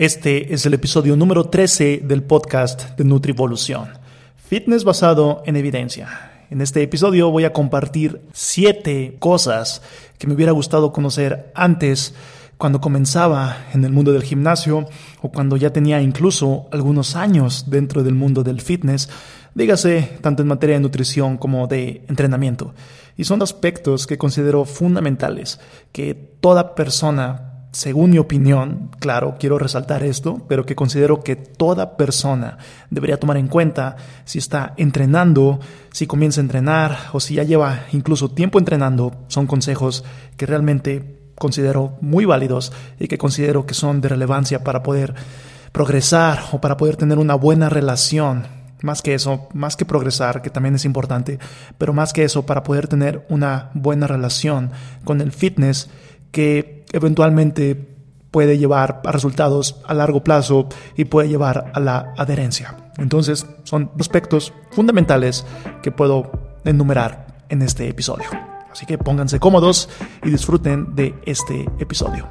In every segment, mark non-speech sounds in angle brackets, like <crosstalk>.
Este es el episodio número 13 del podcast de Nutrivolución. Fitness basado en evidencia. En este episodio voy a compartir 7 cosas que me hubiera gustado conocer antes cuando comenzaba en el mundo del gimnasio o cuando ya tenía incluso algunos años dentro del mundo del fitness, dígase tanto en materia de nutrición como de entrenamiento. Y son aspectos que considero fundamentales que toda persona según mi opinión, claro, quiero resaltar esto, pero que considero que toda persona debería tomar en cuenta si está entrenando, si comienza a entrenar o si ya lleva incluso tiempo entrenando, son consejos que realmente considero muy válidos y que considero que son de relevancia para poder progresar o para poder tener una buena relación. Más que eso, más que progresar, que también es importante, pero más que eso, para poder tener una buena relación con el fitness que eventualmente puede llevar a resultados a largo plazo y puede llevar a la adherencia. Entonces, son aspectos fundamentales que puedo enumerar en este episodio. Así que pónganse cómodos y disfruten de este episodio.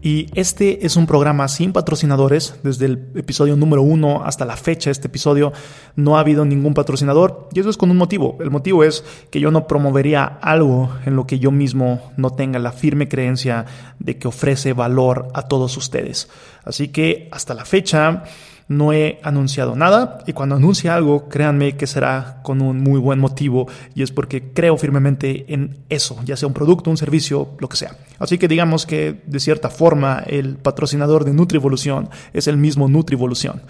Y este es un programa sin patrocinadores. Desde el episodio número uno hasta la fecha, este episodio, no ha habido ningún patrocinador. Y eso es con un motivo. El motivo es que yo no promovería algo en lo que yo mismo no tenga la firme creencia de que ofrece valor a todos ustedes. Así que hasta la fecha no he anunciado nada y cuando anuncie algo, créanme que será con un muy buen motivo y es porque creo firmemente en eso, ya sea un producto, un servicio, lo que sea. Así que digamos que de cierta forma el patrocinador de Nutrivolución es el mismo Nutrivolución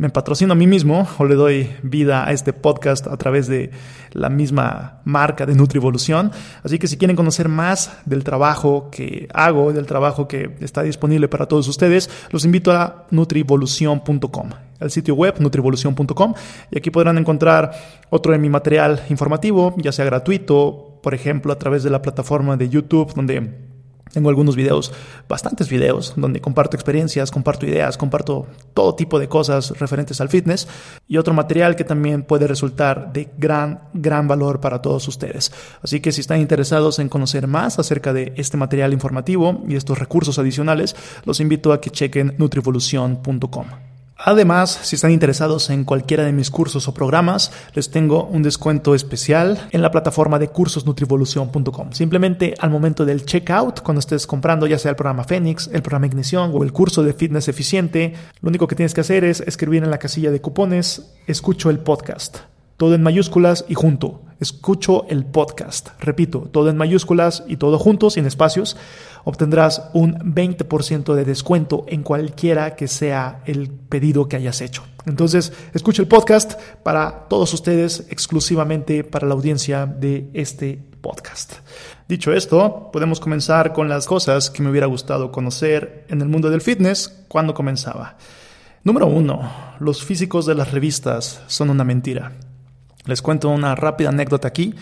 me patrocino a mí mismo o le doy vida a este podcast a través de la misma marca de Nutrivolución. Así que si quieren conocer más del trabajo que hago, del trabajo que está disponible para todos ustedes, los invito a nutrivolución.com, el sitio web nutrivolución.com y aquí podrán encontrar otro de mi material informativo, ya sea gratuito, por ejemplo, a través de la plataforma de YouTube donde tengo algunos videos, bastantes videos, donde comparto experiencias, comparto ideas, comparto todo tipo de cosas referentes al fitness y otro material que también puede resultar de gran, gran valor para todos ustedes. Así que si están interesados en conocer más acerca de este material informativo y estos recursos adicionales, los invito a que chequen nutrivolución.com. Además, si están interesados en cualquiera de mis cursos o programas, les tengo un descuento especial en la plataforma de cursosnutrivolución.com. Simplemente al momento del checkout, cuando estés comprando ya sea el programa Fénix, el programa Ignición o el curso de fitness eficiente, lo único que tienes que hacer es escribir en la casilla de cupones, escucho el podcast. Todo en mayúsculas y junto. Escucho el podcast. Repito, todo en mayúsculas y todo junto, sin espacios obtendrás un 20% de descuento en cualquiera que sea el pedido que hayas hecho. Entonces, escucha el podcast para todos ustedes, exclusivamente para la audiencia de este podcast. Dicho esto, podemos comenzar con las cosas que me hubiera gustado conocer en el mundo del fitness cuando comenzaba. Número uno, los físicos de las revistas son una mentira. Les cuento una rápida anécdota aquí.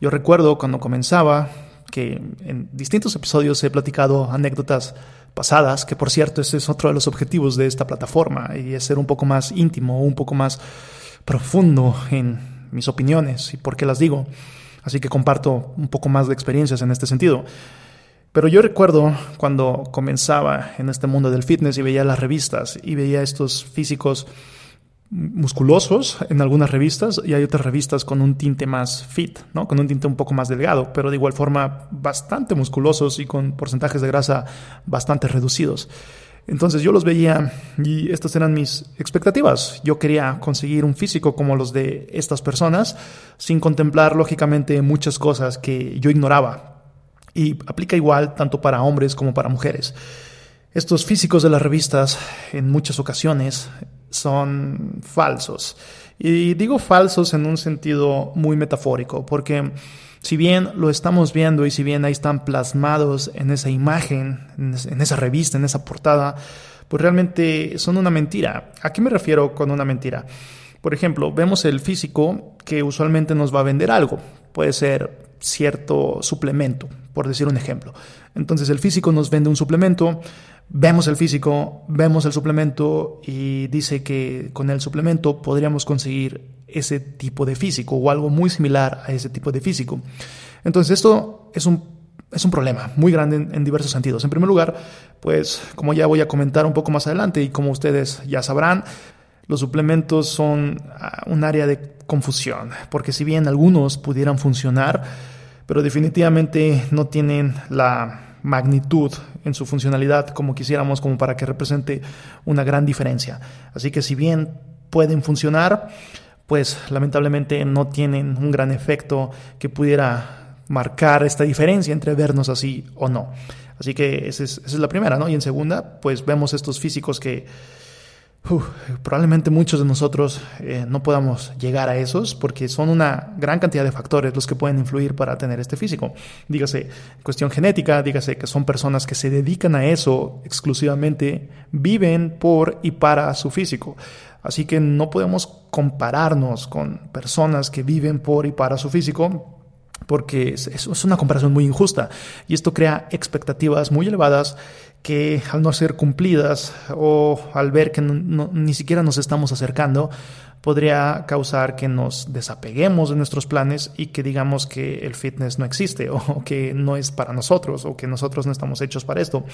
Yo recuerdo cuando comenzaba, que en distintos episodios he platicado anécdotas pasadas, que por cierto ese es otro de los objetivos de esta plataforma, y es ser un poco más íntimo, un poco más profundo en mis opiniones y por qué las digo. Así que comparto un poco más de experiencias en este sentido. Pero yo recuerdo cuando comenzaba en este mundo del fitness y veía las revistas y veía estos físicos musculosos en algunas revistas y hay otras revistas con un tinte más fit, ¿no? con un tinte un poco más delgado, pero de igual forma bastante musculosos y con porcentajes de grasa bastante reducidos. Entonces yo los veía y estas eran mis expectativas. Yo quería conseguir un físico como los de estas personas sin contemplar lógicamente muchas cosas que yo ignoraba. Y aplica igual tanto para hombres como para mujeres. Estos físicos de las revistas en muchas ocasiones son falsos. Y digo falsos en un sentido muy metafórico, porque si bien lo estamos viendo y si bien ahí están plasmados en esa imagen, en esa revista, en esa portada, pues realmente son una mentira. ¿A qué me refiero con una mentira? Por ejemplo, vemos el físico que usualmente nos va a vender algo. Puede ser cierto suplemento, por decir un ejemplo. Entonces el físico nos vende un suplemento, vemos el físico, vemos el suplemento y dice que con el suplemento podríamos conseguir ese tipo de físico o algo muy similar a ese tipo de físico. Entonces esto es un es un problema muy grande en, diversos sentidos. En primer lugar, pues como ya voy a comentar un poco más adelante y como ustedes ya sabrán, los suplementos son ah, un área de confusión, porque si bien algunos pudieran funcionar, pero definitivamente no tienen la magnitud en su funcionalidad como quisiéramos como para que represente una gran diferencia. Así que si bien pueden funcionar, pues lamentablemente no tienen un gran efecto que pudiera marcar esta diferencia entre vernos así o no. Así que esa es, es la primera, ¿no? Y en segunda, pues vemos estos físicos que probablemente muchos de nosotros eh, no podamos llegar a esos porque son una gran cantidad de factores los que pueden influir para tener este físico. Dígase cuestión genética, dígase que son personas que se dedican a eso exclusivamente, viven por y para su físico. Así que no podemos compararnos con personas que viven por y para su físico porque es, una comparación muy injusta y esto crea expectativas muy elevadas que al no ser cumplidas o al ver que ni siquiera nos estamos acercando, podría causar que nos desapeguemos de nuestros planes y que digamos que el fitness no existe <laughs> o que no es para nosotros o que nosotros no estamos hechos para esto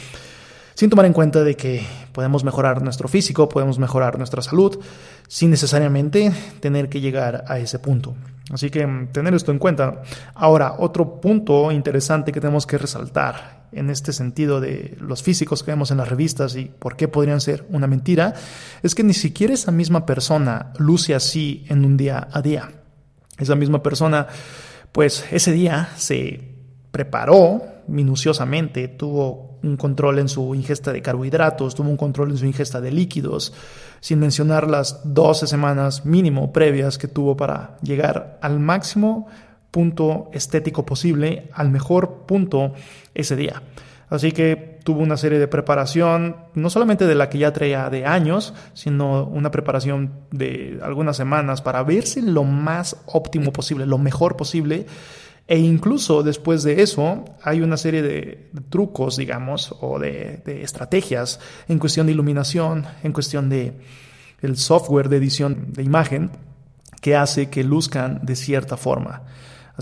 sin tomar en cuenta de que podemos mejorar nuestro físico, podemos mejorar nuestra salud, sin necesariamente tener que llegar a ese punto. Así que tener esto en cuenta. Ahora, otro punto interesante que tenemos que resaltar en este sentido de los físicos que vemos en las revistas y por qué podrían ser una mentira, es que ni siquiera esa misma persona luce así en un día a día. Esa misma persona, pues ese día se preparó minuciosamente, tuvo un control en su ingesta de carbohidratos, tuvo un control en su ingesta de líquidos, sin mencionar las 12 semanas mínimo previas que tuvo para llegar al máximo punto estético posible, al mejor punto ese día. Así que tuvo una serie de preparación, no solamente de la que ya traía de años, sino una preparación de algunas semanas para verse lo más óptimo posible, lo mejor posible e incluso después de eso hay una serie de, trucos, digamos, o de, estrategias en cuestión de iluminación, en cuestión de el software de edición de imagen que hace que luzcan de cierta forma.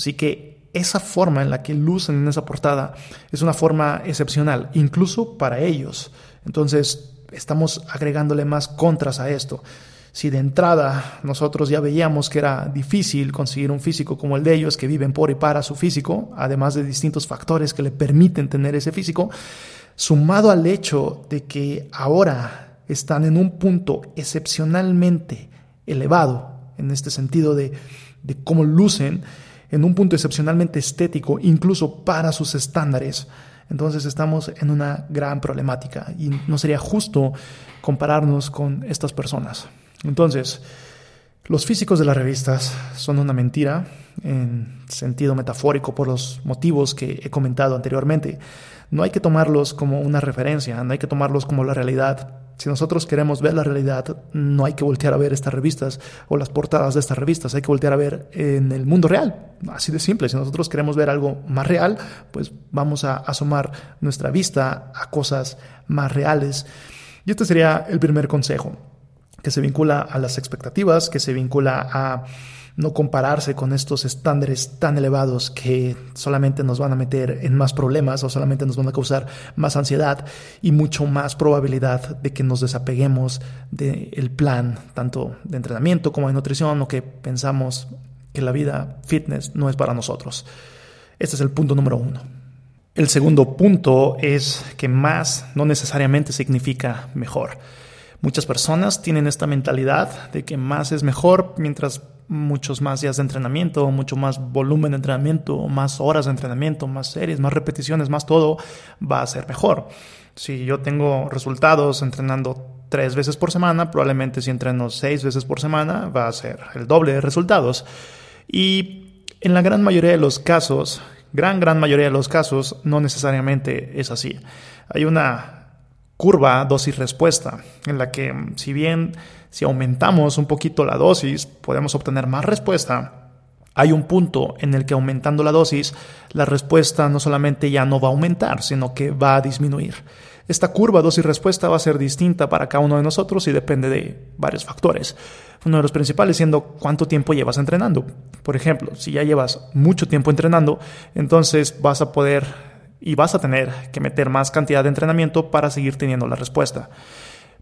Así que esa forma en la que lucen en esa portada es una forma excepcional, incluso para ellos. Entonces, estamos agregándole más contras a esto. Si de entrada nosotros ya veíamos que era difícil conseguir un físico como el de ellos, que viven por y para su físico, además de distintos factores que le permiten tener ese físico, sumado al hecho de que ahora están en un punto excepcionalmente elevado, en este sentido de, de cómo lucen, en un punto excepcionalmente estético, incluso para sus estándares, entonces estamos en una gran problemática y no sería justo compararnos con estas personas. Entonces, los físicos de las revistas son una mentira en sentido metafórico por los motivos que he comentado anteriormente. No hay que tomarlos como una referencia, no hay que tomarlos como la realidad. Si nosotros queremos ver la realidad, no hay que voltear a ver estas revistas o las portadas de estas revistas, hay que voltear a ver en el mundo real. Así de simple, si nosotros queremos ver algo más real, pues vamos a asomar nuestra vista a cosas más reales. Y este sería el primer consejo que se vincula a las expectativas, que se vincula a no compararse con estos estándares tan elevados que solamente nos van a meter en más problemas o solamente nos van a causar más ansiedad y mucho más probabilidad de que nos desapeguemos del plan tanto de entrenamiento como de nutrición o que pensamos que la vida fitness no es para nosotros. Este es el punto número uno. El segundo punto es que más no necesariamente significa mejor. Muchas personas tienen esta mentalidad de que más es mejor mientras muchos más días de entrenamiento, mucho más volumen de entrenamiento, más horas de entrenamiento, más series, más repeticiones, más todo, va a ser mejor. Si yo tengo resultados entrenando tres veces por semana, probablemente si entreno seis veces por semana va a ser el doble de resultados. Y en la gran mayoría de los casos, gran, gran mayoría de los casos, no necesariamente es así. Hay una curva dosis-respuesta, en la que si bien si aumentamos un poquito la dosis podemos obtener más respuesta, hay un punto en el que aumentando la dosis la respuesta no solamente ya no va a aumentar, sino que va a disminuir. Esta curva dosis-respuesta va a ser distinta para cada uno de nosotros y depende de varios factores. Uno de los principales siendo cuánto tiempo llevas entrenando. Por ejemplo, si ya llevas mucho tiempo entrenando, entonces vas a poder y vas a tener que meter más cantidad de entrenamiento para seguir teniendo la respuesta.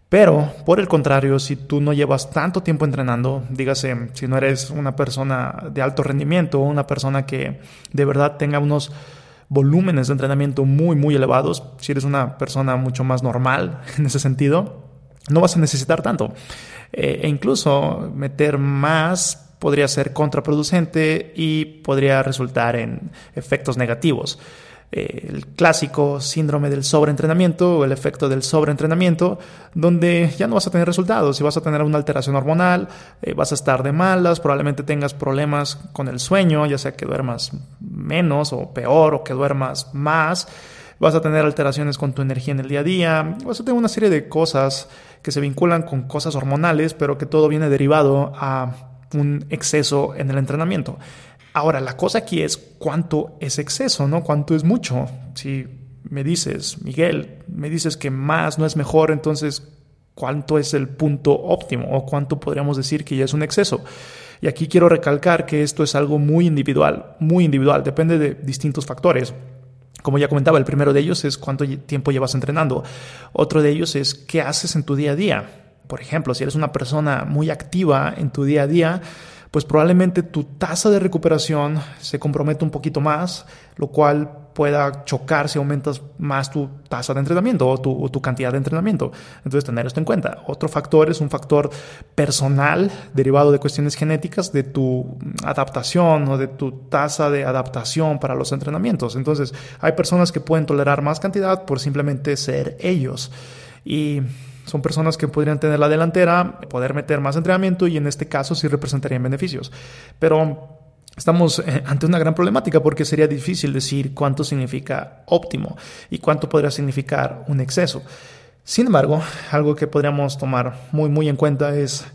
Pero, por el contrario, si tú no llevas tanto tiempo entrenando, dígase, si no eres una persona de alto rendimiento, una persona que de verdad tenga unos volúmenes de entrenamiento muy, muy elevados, si eres una persona mucho más normal <laughs> en ese sentido, no vas a necesitar tanto. Eh, e incluso meter más podría ser contraproducente y podría resultar en efectos negativos. El clásico síndrome del sobreentrenamiento o el efecto del sobreentrenamiento, donde ya no vas a tener resultados. Y vas a tener una alteración hormonal, eh, vas a estar de malas, probablemente tengas problemas con el sueño, ya sea que duermas menos o peor o que duermas más, vas a tener alteraciones con tu energía en el día a día, vas a tener una serie de cosas que se vinculan con cosas hormonales, pero que todo viene derivado a un exceso en el entrenamiento. Ahora, la cosa aquí es cuánto es exceso, ¿no? Cuánto es mucho. Si me dices, Miguel, me dices que más no es mejor, entonces, ¿cuánto es el punto óptimo o cuánto podríamos decir que ya es un exceso? Y aquí quiero recalcar que esto es algo muy individual, muy individual, depende de distintos factores. Como ya comentaba, el primero de ellos es cuánto tiempo llevas entrenando. Otro de ellos es qué haces en tu día a día. Por ejemplo, si eres una persona muy activa en tu día a día, pues probablemente tu tasa de recuperación se compromete un poquito más, lo cual pueda chocar si aumentas más tu tasa de entrenamiento o tu, cantidad de entrenamiento. Entonces, tener esto en cuenta. Otro factor es un factor personal derivado de cuestiones genéticas de tu adaptación o de tu tasa de adaptación para los entrenamientos. Entonces, hay personas que pueden tolerar más cantidad por simplemente ser ellos. Y son personas que podrían tener la delantera, poder meter más entrenamiento y en este caso sí representarían beneficios. Pero Estamos eh, ante una gran problemática porque sería difícil decir cuánto significa óptimo y cuánto podría significar un exceso. Sin embargo, algo que podríamos tomar muy muy en cuenta es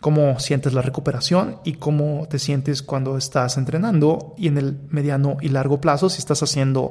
cómo sientes la recuperación y cómo te sientes cuando estás entrenando y en el mediano y largo plazo si estás haciendo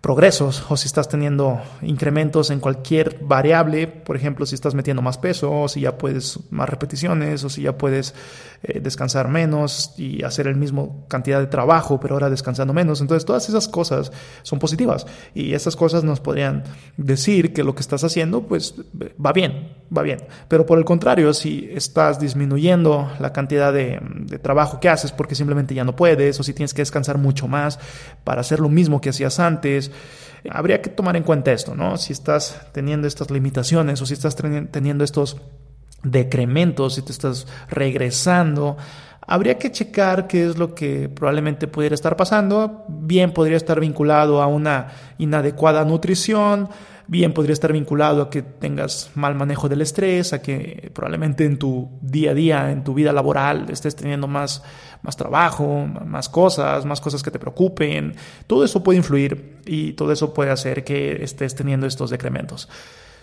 progresos o si estás teniendo incrementos en cualquier variable, por ejemplo, si estás metiendo más peso o si ya puedes más repeticiones o si ya puedes eh, descansar menos y hacer el mismo cantidad de trabajo, pero ahora descansando menos. Entonces, todas esas cosas son positivas y esas cosas nos podrían decir que lo que estás haciendo pues va bien, va bien. Pero por el contrario, si estás disminuyendo la cantidad de, de trabajo que haces porque simplemente ya no puedes o si tienes que descansar mucho más para hacer lo mismo que hacías antes, habría que tomar en cuenta esto, ¿no? Si estás teniendo estas limitaciones o si estás teniendo estos decrementos, si te estás regresando, habría que checar qué es lo que probablemente pudiera estar pasando. Bien podría estar vinculado a una inadecuada nutrición, bien podría estar vinculado a que tengas mal manejo del estrés, a que probablemente en tu día a día, en tu vida laboral, estés teniendo más, más trabajo, más cosas, más cosas que te preocupen. Todo eso puede influir y todo eso puede hacer que estés teniendo estos decrementos.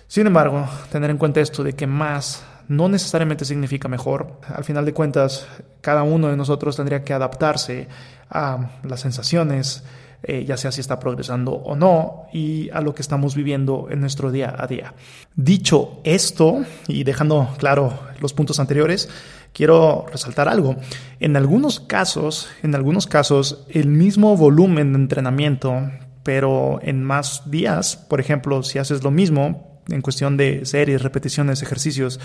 Sin embargo, tener en cuenta esto de que más no necesariamente significa mejor. Al final de cuentas, cada uno de nosotros tendría que adaptarse a las sensaciones, eh, ya sea si está progresando o no, y a lo que estamos viviendo en nuestro día a día. Dicho esto, y dejando claro los puntos anteriores, quiero resaltar algo. En algunos casos, en algunos casos, el mismo volumen de entrenamiento, pero en más días, por ejemplo, si haces lo mismo, en cuestión de series, repeticiones, ejercicios,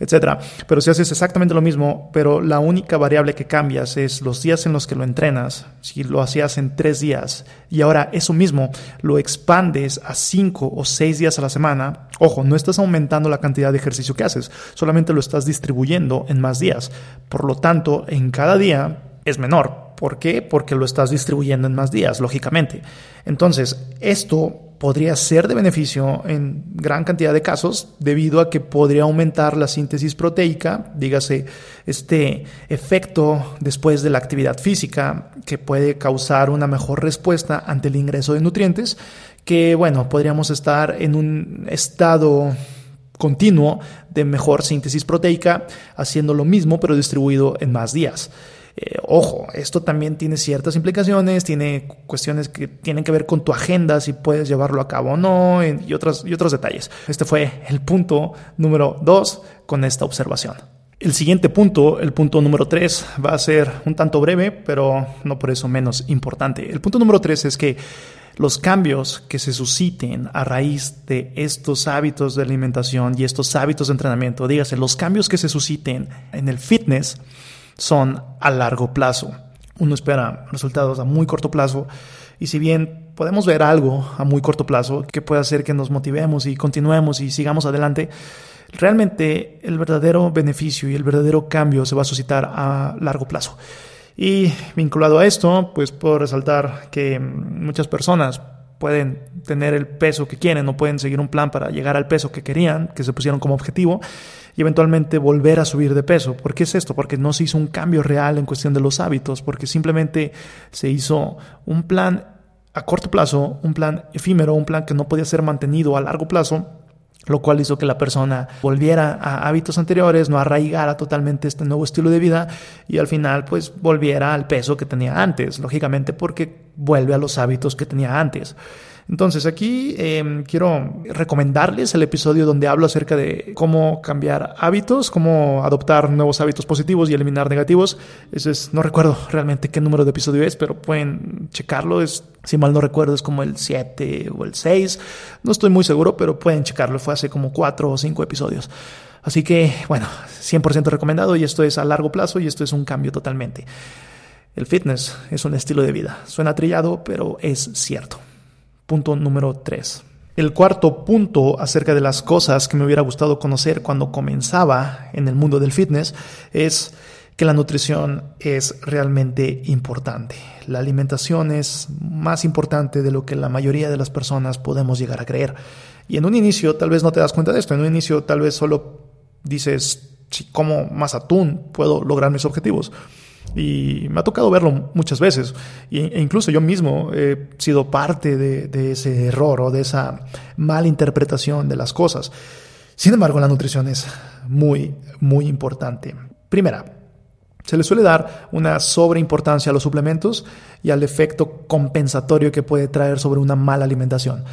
etc. Pero si haces exactamente lo mismo, pero la única variable que cambias es los días en los que lo entrenas, si lo hacías en tres días y ahora eso mismo lo expandes a cinco o seis días a la semana, ojo, no estás aumentando la cantidad de ejercicio que haces, solamente lo estás distribuyendo en más días. Por lo tanto, en cada día es menor. ¿Por qué? Porque lo estás distribuyendo en más días, lógicamente. Entonces, esto podría ser de beneficio en gran cantidad de casos debido a que podría aumentar la síntesis proteica, dígase este efecto después de la actividad física que puede causar una mejor respuesta ante el ingreso de nutrientes, que bueno, podríamos estar en un estado continuo de mejor síntesis proteica haciendo lo mismo pero distribuido en más días. Eh, ojo, esto también tiene ciertas implicaciones, tiene cuestiones que tienen que ver con tu agenda, si puedes llevarlo a cabo o no, y, otros, y otros detalles. Este fue el punto número dos con esta observación. El siguiente punto, el punto número tres, va a ser un tanto breve, pero no por eso menos importante. El punto número tres es que los cambios que se susciten a raíz de estos hábitos de alimentación y estos hábitos de entrenamiento, dígase, los cambios que se susciten en el fitness son a largo plazo. Uno espera resultados a muy corto plazo y si bien podemos ver algo a muy corto plazo que puede hacer que nos motivemos y continuemos y sigamos adelante, realmente el verdadero beneficio y el verdadero cambio se va a suscitar a largo plazo. Y vinculado a esto, pues puedo resaltar que muchas personas pueden tener el peso que quieren o pueden seguir un plan para llegar al peso que querían, que se pusieron como objetivo, y eventualmente volver a subir de peso. ¿Por qué es esto? Porque no se hizo un cambio real en cuestión de los hábitos, porque simplemente se hizo un plan a corto plazo, un plan efímero, un plan que no podía ser mantenido a largo plazo lo cual hizo que la persona volviera a hábitos anteriores, no arraigara totalmente este nuevo estilo de vida y al final pues volviera al peso que tenía antes, lógicamente porque vuelve a los hábitos que tenía antes. Entonces aquí em, quiero recomendarles el episodio donde hablo acerca de cómo cambiar hábitos, cómo adoptar nuevos hábitos positivos y eliminar negativos. Ese es, no recuerdo realmente qué número de episodio es, pero pueden checarlo. Es, si mal no recuerdo, es como el 7 o el 6. No estoy muy seguro, pero pueden checarlo. Fue hace como 4 o 5 episodios. Así que, bueno, 100% recomendado y esto es a largo plazo y esto es un cambio totalmente. El fitness es un estilo de vida. Suena trillado, pero es cierto. Punto número 3. El cuarto punto acerca de las cosas que me hubiera gustado conocer cuando comenzaba en el mundo del fitness es que la nutrición es realmente importante. La alimentación es más importante de lo que la mayoría de las personas podemos llegar a creer. Y en un inicio tal vez no te das cuenta de esto, en un inicio tal vez solo dices, si como más atún puedo lograr mis objetivos. Y me ha tocado verlo muchas veces. E incluso yo mismo he sido parte de, ese error o de esa mala interpretación de las cosas. Sin embargo, la nutrición es muy, muy importante. Primera, se le suele dar una sobreimportancia a los suplementos y al efecto compensatorio que puede traer sobre una mala alimentación.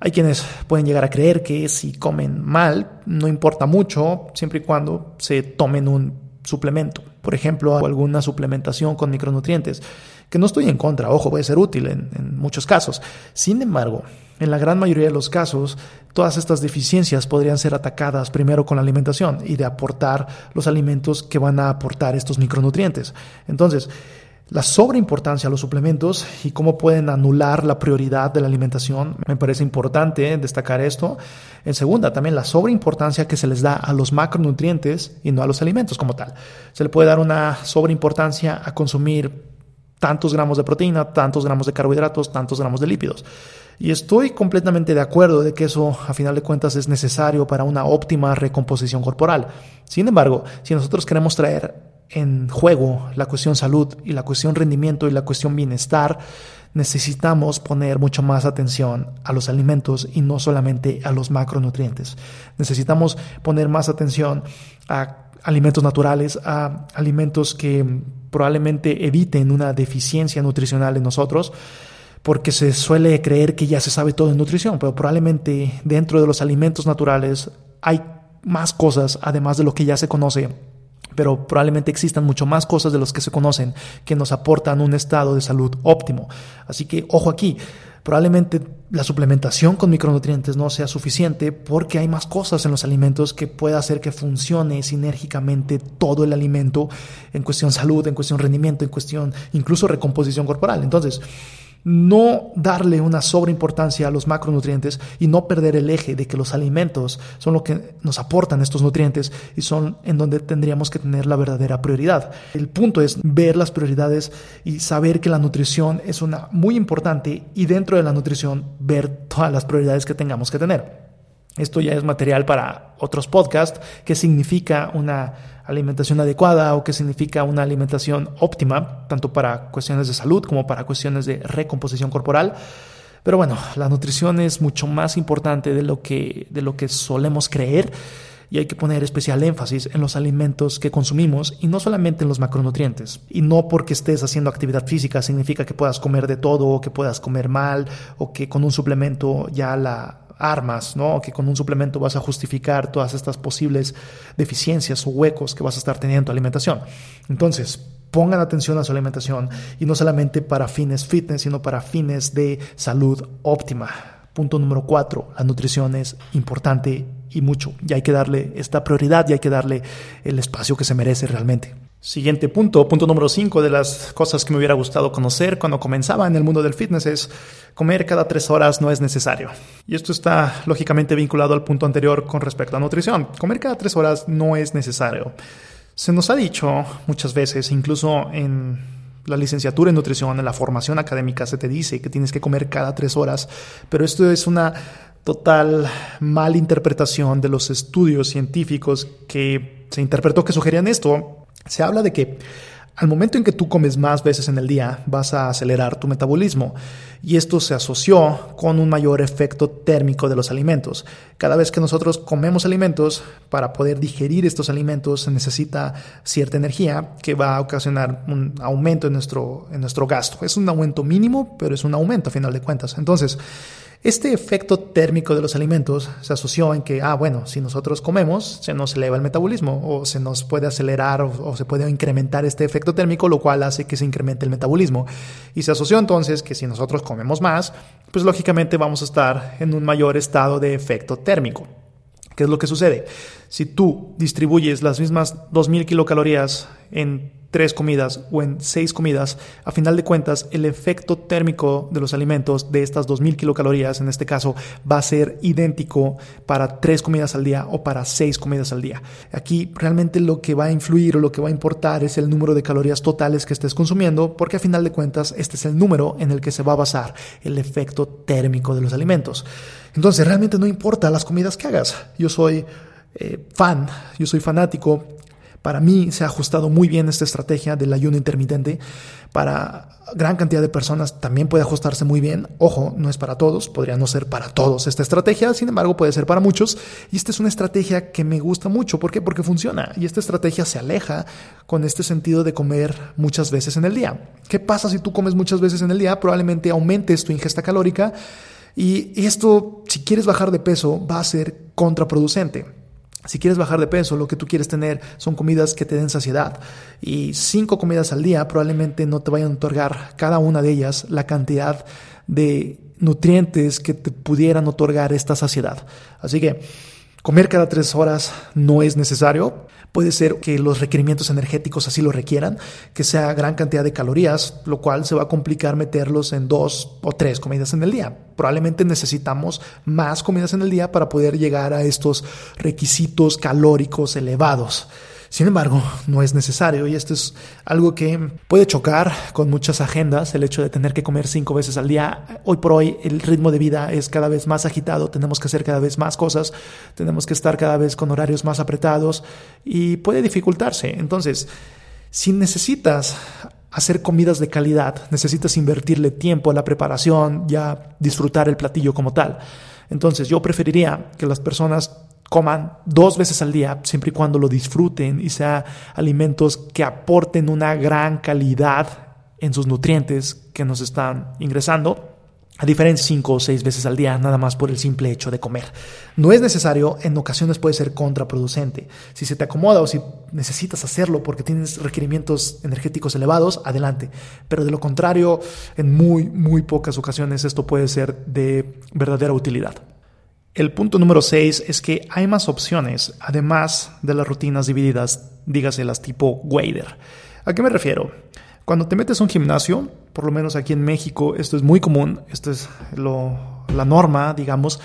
Hay quienes pueden llegar a creer que si comen mal, no importa mucho, siempre y cuando se tomen un suplemento, por ejemplo, alguna suplementación con micronutrientes, que no estoy en contra, ojo, puede ser útil en, muchos casos. Sin embargo, en la gran mayoría de los casos, todas estas deficiencias podrían ser atacadas primero con la alimentación y de aportar los alimentos que van a aportar estos micronutrientes. Entonces, la sobreimportancia a los suplementos y cómo pueden anular la prioridad de la alimentación. Me parece importante destacar esto. En segunda, también la sobreimportancia que se les da a los macronutrientes y no a los alimentos como tal. Se le puede dar una sobreimportancia a consumir tantos gramos de proteína, tantos gramos de carbohidratos, tantos gramos de lípidos. Y estoy completamente de acuerdo de que eso, a final de cuentas, es necesario para una óptima recomposición corporal. Sin embargo, si nosotros queremos traer en juego la cuestión salud y la cuestión rendimiento y la cuestión bienestar, necesitamos poner mucho más atención a los alimentos y no solamente a los macronutrientes. Necesitamos poner más atención a alimentos naturales, a alimentos que probablemente eviten una deficiencia nutricional en nosotros, porque se suele creer que ya se sabe todo en nutrición, pero probablemente dentro de los alimentos naturales hay más cosas además de lo que ya se conoce pero probablemente existan mucho más cosas de los que se conocen que nos aportan un estado de salud óptimo. Así que ojo aquí, probablemente la suplementación con micronutrientes no sea suficiente porque hay más cosas en los alimentos que pueda hacer que funcione sinérgicamente todo el alimento en cuestión salud, en cuestión rendimiento, en cuestión incluso recomposición corporal. Entonces, no darle una sobreimportancia a los macronutrientes y no perder el eje de que los alimentos son lo que nos aportan estos nutrientes y son en donde tendríamos que tener la verdadera prioridad. El punto es ver las prioridades y saber que la nutrición es una muy importante y dentro de la nutrición ver todas las prioridades que tengamos que tener. Esto ya es material para otros podcasts, que significa una alimentación adecuada o qué significa una alimentación óptima, tanto para cuestiones de salud como para cuestiones de recomposición corporal. Pero bueno, la nutrición es mucho más importante de lo que, de lo que solemos creer y hay que poner especial énfasis en los alimentos que consumimos y no solamente en los macronutrientes. Y no porque estés haciendo actividad física significa que puedas comer de todo o que puedas comer mal o que con un suplemento ya la armas, ¿no? Que con un suplemento vas a justificar todas estas posibles deficiencias o huecos que vas a estar teniendo en tu alimentación. Entonces, pongan atención a su alimentación y no solamente para fines fitness, sino para fines de salud óptima. Punto número cuatro, la nutrición es importante y mucho. Y hay que darle esta prioridad y hay que darle el espacio que se merece realmente. Siguiente punto, punto número 5 de las cosas que me hubiera gustado conocer cuando comenzaba en el mundo del fitness es comer cada tres horas no es necesario. Y esto está lógicamente vinculado al punto anterior con respecto a nutrición. Comer cada tres horas no es necesario. Se nos ha dicho muchas veces, incluso en la licenciatura en nutrición, en la formación académica, se te dice que tienes que comer cada tres horas, pero esto es una total malinterpretación de los estudios científicos que se interpretó que sugerían esto se habla de que al momento en que tú comes más veces en el día, vas a acelerar tu metabolismo y esto se asoció con un mayor efecto térmico de los alimentos. Cada vez que nosotros comemos alimentos, para poder digerir estos alimentos se necesita cierta energía que va a ocasionar un aumento en nuestro, en nuestro gasto. Es un aumento mínimo, pero es un aumento a final de cuentas. Entonces, este efecto térmico de los alimentos se asoció en que, ah, bueno, si nosotros comemos, se nos eleva el metabolismo o se nos puede acelerar o, se puede incrementar este efecto térmico, lo cual hace que se incremente el metabolismo. Y se asoció entonces que si nosotros comemos más, pues lógicamente vamos a estar en un mayor estado de efecto térmico. ¿Qué es lo que sucede? Si tú distribuyes las mismas 2.000 kilocalorías en tres comidas o en seis comidas, a final de cuentas el efecto térmico de los alimentos de estas 2.000 kilocalorías, en este caso, va a ser idéntico para tres comidas al día o para seis comidas al día. Aquí realmente lo que va a influir o lo que va a importar es el número de calorías totales que estés consumiendo, porque a final de cuentas este es el número en el que se va a basar el efecto térmico de los alimentos. Entonces realmente no importa las comidas que hagas. Yo soy eh, fan, yo soy fanático para mí se ha ajustado muy bien esta estrategia del ayuno intermitente. Para gran cantidad de personas también puede ajustarse muy bien. Ojo, no es para todos, podría no ser para todos esta estrategia, sin embargo puede ser para muchos. Y esta es una estrategia que me gusta mucho. ¿Por qué? Porque funciona. Y esta estrategia se aleja con este sentido de comer muchas veces en el día. ¿Qué pasa si tú comes muchas veces en el día? Probablemente aumentes tu ingesta calórica. Y esto, si quieres bajar de peso, va a ser contraproducente. Si quieres bajar de peso, lo que tú quieres tener son comidas que te den saciedad. Y cinco comidas al día probablemente no te vayan a otorgar cada una de ellas la cantidad de nutrientes que te pudieran otorgar esta saciedad. Así que comer cada tres horas no es necesario. Puede ser que los requerimientos energéticos así lo requieran, que sea gran cantidad de calorías, lo cual se va a complicar meterlos en dos o tres comidas en el día. Probablemente necesitamos más comidas en el día para poder llegar a estos requisitos calóricos elevados. Sin embargo, no es necesario y esto es algo que puede chocar con muchas agendas, el hecho de tener que comer cinco veces al día. Hoy por hoy el ritmo de vida es cada vez más agitado, tenemos que hacer cada vez más cosas, tenemos que estar cada vez con horarios más apretados y puede dificultarse. Entonces, si necesitas hacer comidas de calidad, necesitas invertirle tiempo a la preparación, ya disfrutar el platillo como tal. Entonces yo preferiría que las personas coman dos veces al día, siempre y cuando lo disfruten y sea alimentos que aporten una gran calidad en sus nutrientes que nos están ingresando, a diferencia cinco o seis veces al día, nada más por el simple hecho de comer. No es necesario, en ocasiones puede ser contraproducente. Si se te acomoda o si necesitas hacerlo porque tienes requerimientos energéticos elevados, adelante. Pero de lo contrario, en muy, muy pocas ocasiones esto puede ser de verdadera utilidad. El punto número 6 es que hay más opciones, además de las rutinas divididas, dígase las tipo Wader. ¿A qué me refiero? Cuando te metes a un gimnasio, por lo menos aquí en México, esto es muy común, esto es la norma, digamos,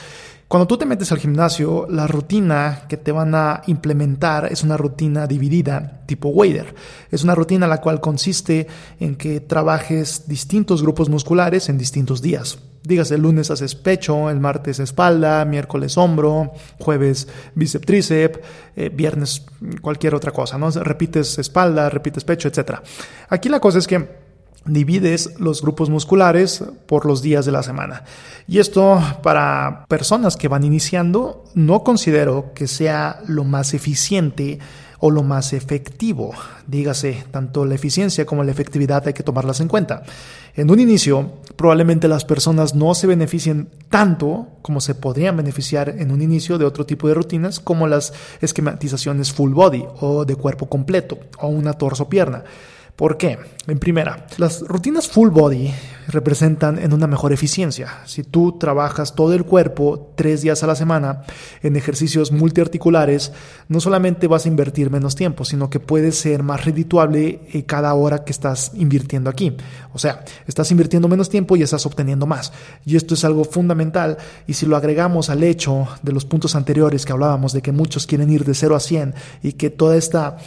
cuando tú te metes al gimnasio, la rutina que te van a implementar es una rutina dividida tipo Wader. Es una rutina la cual consiste en que trabajes distintos grupos musculares en distintos días. Dígase, el lunes haces pecho, el martes espalda, miércoles hombro, jueves bíceps tríceps, eh, viernes cualquier otra cosa, ¿no? Repites espalda, repites pecho, etc. Aquí la cosa es que divides los grupos musculares por los días de la semana. Y esto para personas que van iniciando no considero que sea lo más eficiente o lo más efectivo. Dígase, tanto la eficiencia como la efectividad hay que tomarlas en cuenta. En un inicio, probablemente las personas no se beneficien tanto como se podrían beneficiar en un inicio de otro tipo de rutinas como las esquematizaciones full body o de cuerpo completo o una torso-pierna. ¿Por qué? En primera, las rutinas full body representan en una mejor eficiencia. Si tú trabajas todo el cuerpo tres días a la semana en ejercicios multiarticulares, no solamente vas a invertir menos tiempo, sino que puede ser más redituable eh, cada hora que estás invirtiendo aquí. O sea, estás invirtiendo menos tiempo y estás obteniendo más. Y esto es algo fundamental. Y si lo agregamos al hecho de los puntos anteriores que hablábamos de que muchos quieren ir de 0 a 100 y que toda esta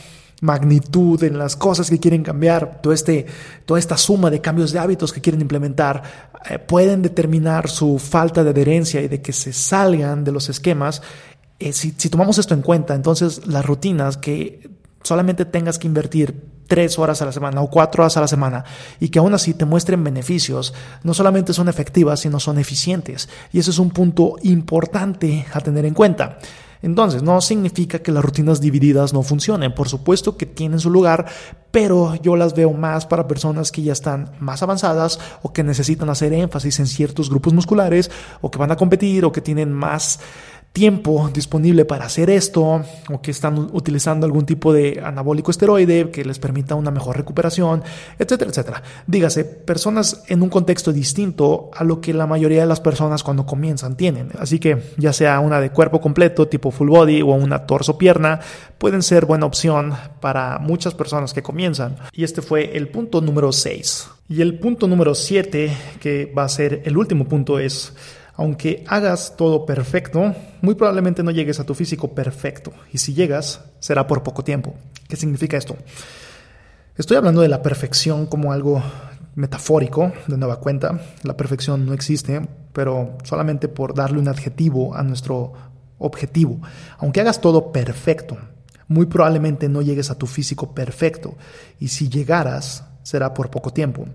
magnitud, en las cosas que quieren cambiar, todo este, toda esta suma de cambios de hábitos que quieren implementar, eh, pueden determinar su falta de adherencia y de que se salgan de los esquemas. Eh, si, si tomamos esto en cuenta, entonces las rutinas que solamente tengas que invertir tres horas a la semana o cuatro horas a la semana y que aún así te muestren beneficios, no solamente son efectivas, sino son eficientes. Y ese es un punto importante a tener en cuenta. Entonces, no significa que las rutinas divididas no funcionen. Por supuesto que tienen su lugar, pero yo las veo más para personas que ya están más avanzadas o que necesitan hacer énfasis en ciertos grupos musculares o que van a competir o que tienen más tiempo disponible para hacer esto o que están utilizando algún tipo de anabólico esteroide que les permita una mejor recuperación, etcétera, etcétera. Dígase, personas en un contexto distinto a lo que la mayoría de las personas cuando comienzan tienen. Así que ya sea una de cuerpo completo tipo full body o una torso pierna, pueden ser buena opción para muchas personas que comienzan. Y este fue el punto número 6. Y el punto número 7, que va a ser el último punto, es aunque hagas todo perfecto, muy probablemente no llegues a tu físico perfecto. Y si llegas, será por poco tiempo. ¿Qué significa esto? Estoy hablando de la perfección como algo metafórico, de nueva cuenta. La perfección no existe, pero solamente por darle un adjetivo a nuestro objetivo. Aunque hagas todo perfecto, muy probablemente no llegues a tu físico perfecto. Y si llegaras, será por poco tiempo.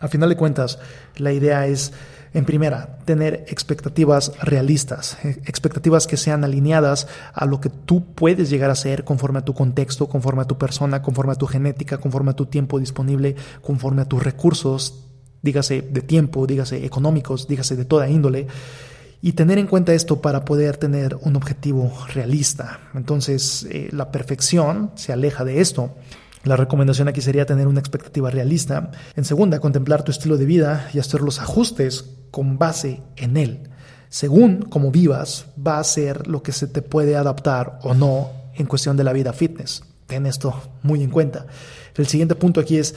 A final de cuentas, la idea es en primera, tener expectativas realistas, eh, expectativas que sean alineadas a lo que tú puedes llegar a ser conforme a tu contexto, conforme a tu persona, conforme a tu genética, conforme a tu tiempo disponible, conforme a tus recursos, dígase de tiempo, dígase económicos, dígase de toda índole y tener en cuenta esto para poder tener un objetivo realista. Entonces, eh, la perfección se aleja de esto. La recomendación aquí sería tener una expectativa realista. En segunda, contemplar tu estilo de vida y hacer los ajustes con base en él. Según cómo vivas, va a ser lo que se te puede adaptar o no en cuestión de la vida fitness. Ten esto muy en cuenta. El siguiente punto aquí es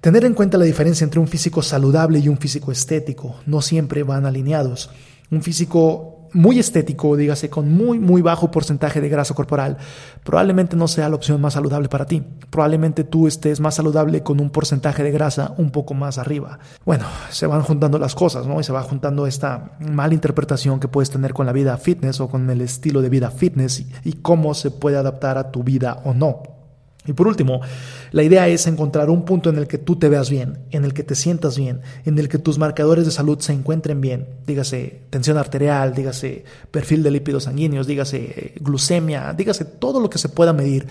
tener en cuenta la diferencia entre un físico saludable y un físico estético. No siempre van alineados. Un físico muy estético, dígase, con muy, muy bajo porcentaje de grasa corporal, probablemente no sea la opción más saludable para ti. Probablemente tú estés más saludable con un porcentaje de grasa un poco más arriba. Bueno, se van juntando las cosas, ¿no? Y se va juntando esta mala interpretación que puedes tener con la vida fitness o con el estilo de vida fitness y cómo se puede adaptar a tu vida o no. Y por último, la idea es encontrar un punto en el que tú te veas bien, en el que te sientas bien, en el que tus marcadores de salud se encuentren bien, dígase tensión arterial, dígase perfil de lípidos sanguíneos, dígase eh, glucemia, dígase todo lo que se pueda medir,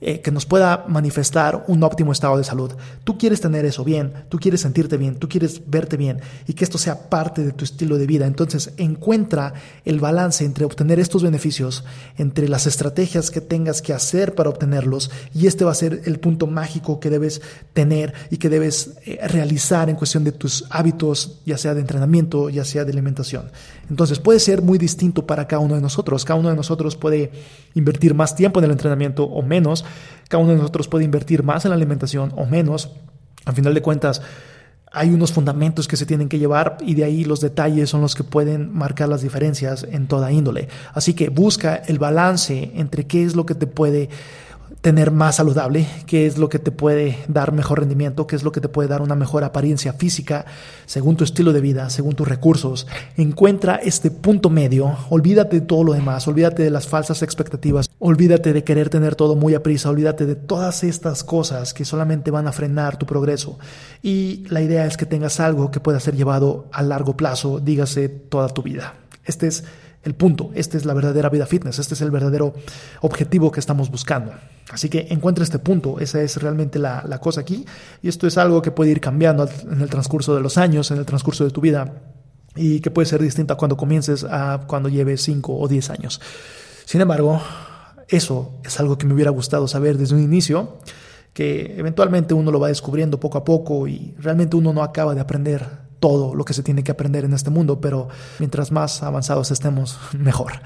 eh, que nos pueda manifestar un óptimo estado de salud. Tú quieres tener eso bien, tú quieres sentirte bien, tú quieres verte bien y que esto sea parte de tu estilo de vida. Entonces encuentra el balance entre obtener estos beneficios, entre las estrategias que tengas que hacer para obtenerlos y este va a ser el punto mágico que debes tener y que debes eh, realizar en cuestión de tus hábitos, ya sea de entrenamiento, ya sea de alimentación. Entonces puede ser muy distinto para cada uno de nosotros. Cada uno de nosotros puede invertir más tiempo en el entrenamiento o menos. Cada uno de nosotros puede invertir más en la alimentación o menos. Al final de cuentas, hay unos fundamentos que se tienen que llevar y de ahí los detalles son los que pueden marcar las diferencias en toda índole. Así que busca el balance entre qué es lo que te puede tener más saludable, qué es lo que te puede dar mejor rendimiento, qué es lo que te puede dar una mejor apariencia física, según tu estilo de vida, según tus recursos. Encuentra este punto medio, olvídate de todo lo demás, olvídate de las falsas expectativas, olvídate de querer tener todo muy a prisa, olvídate de todas estas cosas que solamente van a frenar tu progreso. Y la idea es que tengas algo que pueda ser llevado a largo plazo, dígase toda tu vida. Este es el punto, esta es la verdadera vida fitness, este es el verdadero objetivo que estamos buscando. Así que encuentra este punto, esa es realmente la, la cosa aquí y esto es algo que puede ir cambiando en el transcurso de los años, en el transcurso de tu vida y que puede ser distinta cuando comiences a cuando lleves 5 o 10 años. Sin embargo, eso es algo que me hubiera gustado saber desde un inicio, que eventualmente uno lo va descubriendo poco a poco y realmente uno no acaba de aprender todo lo que se tiene que aprender en este mundo, pero mientras más avanzados estemos, mejor.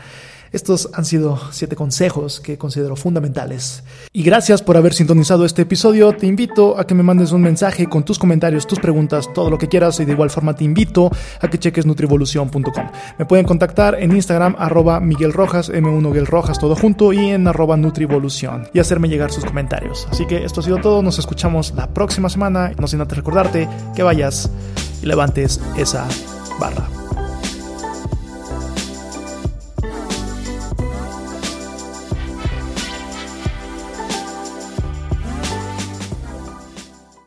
Estos han sido siete consejos que considero fundamentales. Y gracias por haber sintonizado este episodio. Te invito a que me mandes un mensaje con tus comentarios, tus preguntas, todo lo que quieras. Y de igual forma te invito a que cheques nutrivolución.com. Me pueden contactar en Instagram arroba Miguel Rojas, M1 Rojas, todo junto, y en arroba Nutrivolución. Y hacerme llegar sus comentarios. Así que esto ha sido todo. Nos escuchamos la próxima semana. No sin antes recordarte que vayas y levantes esa barra.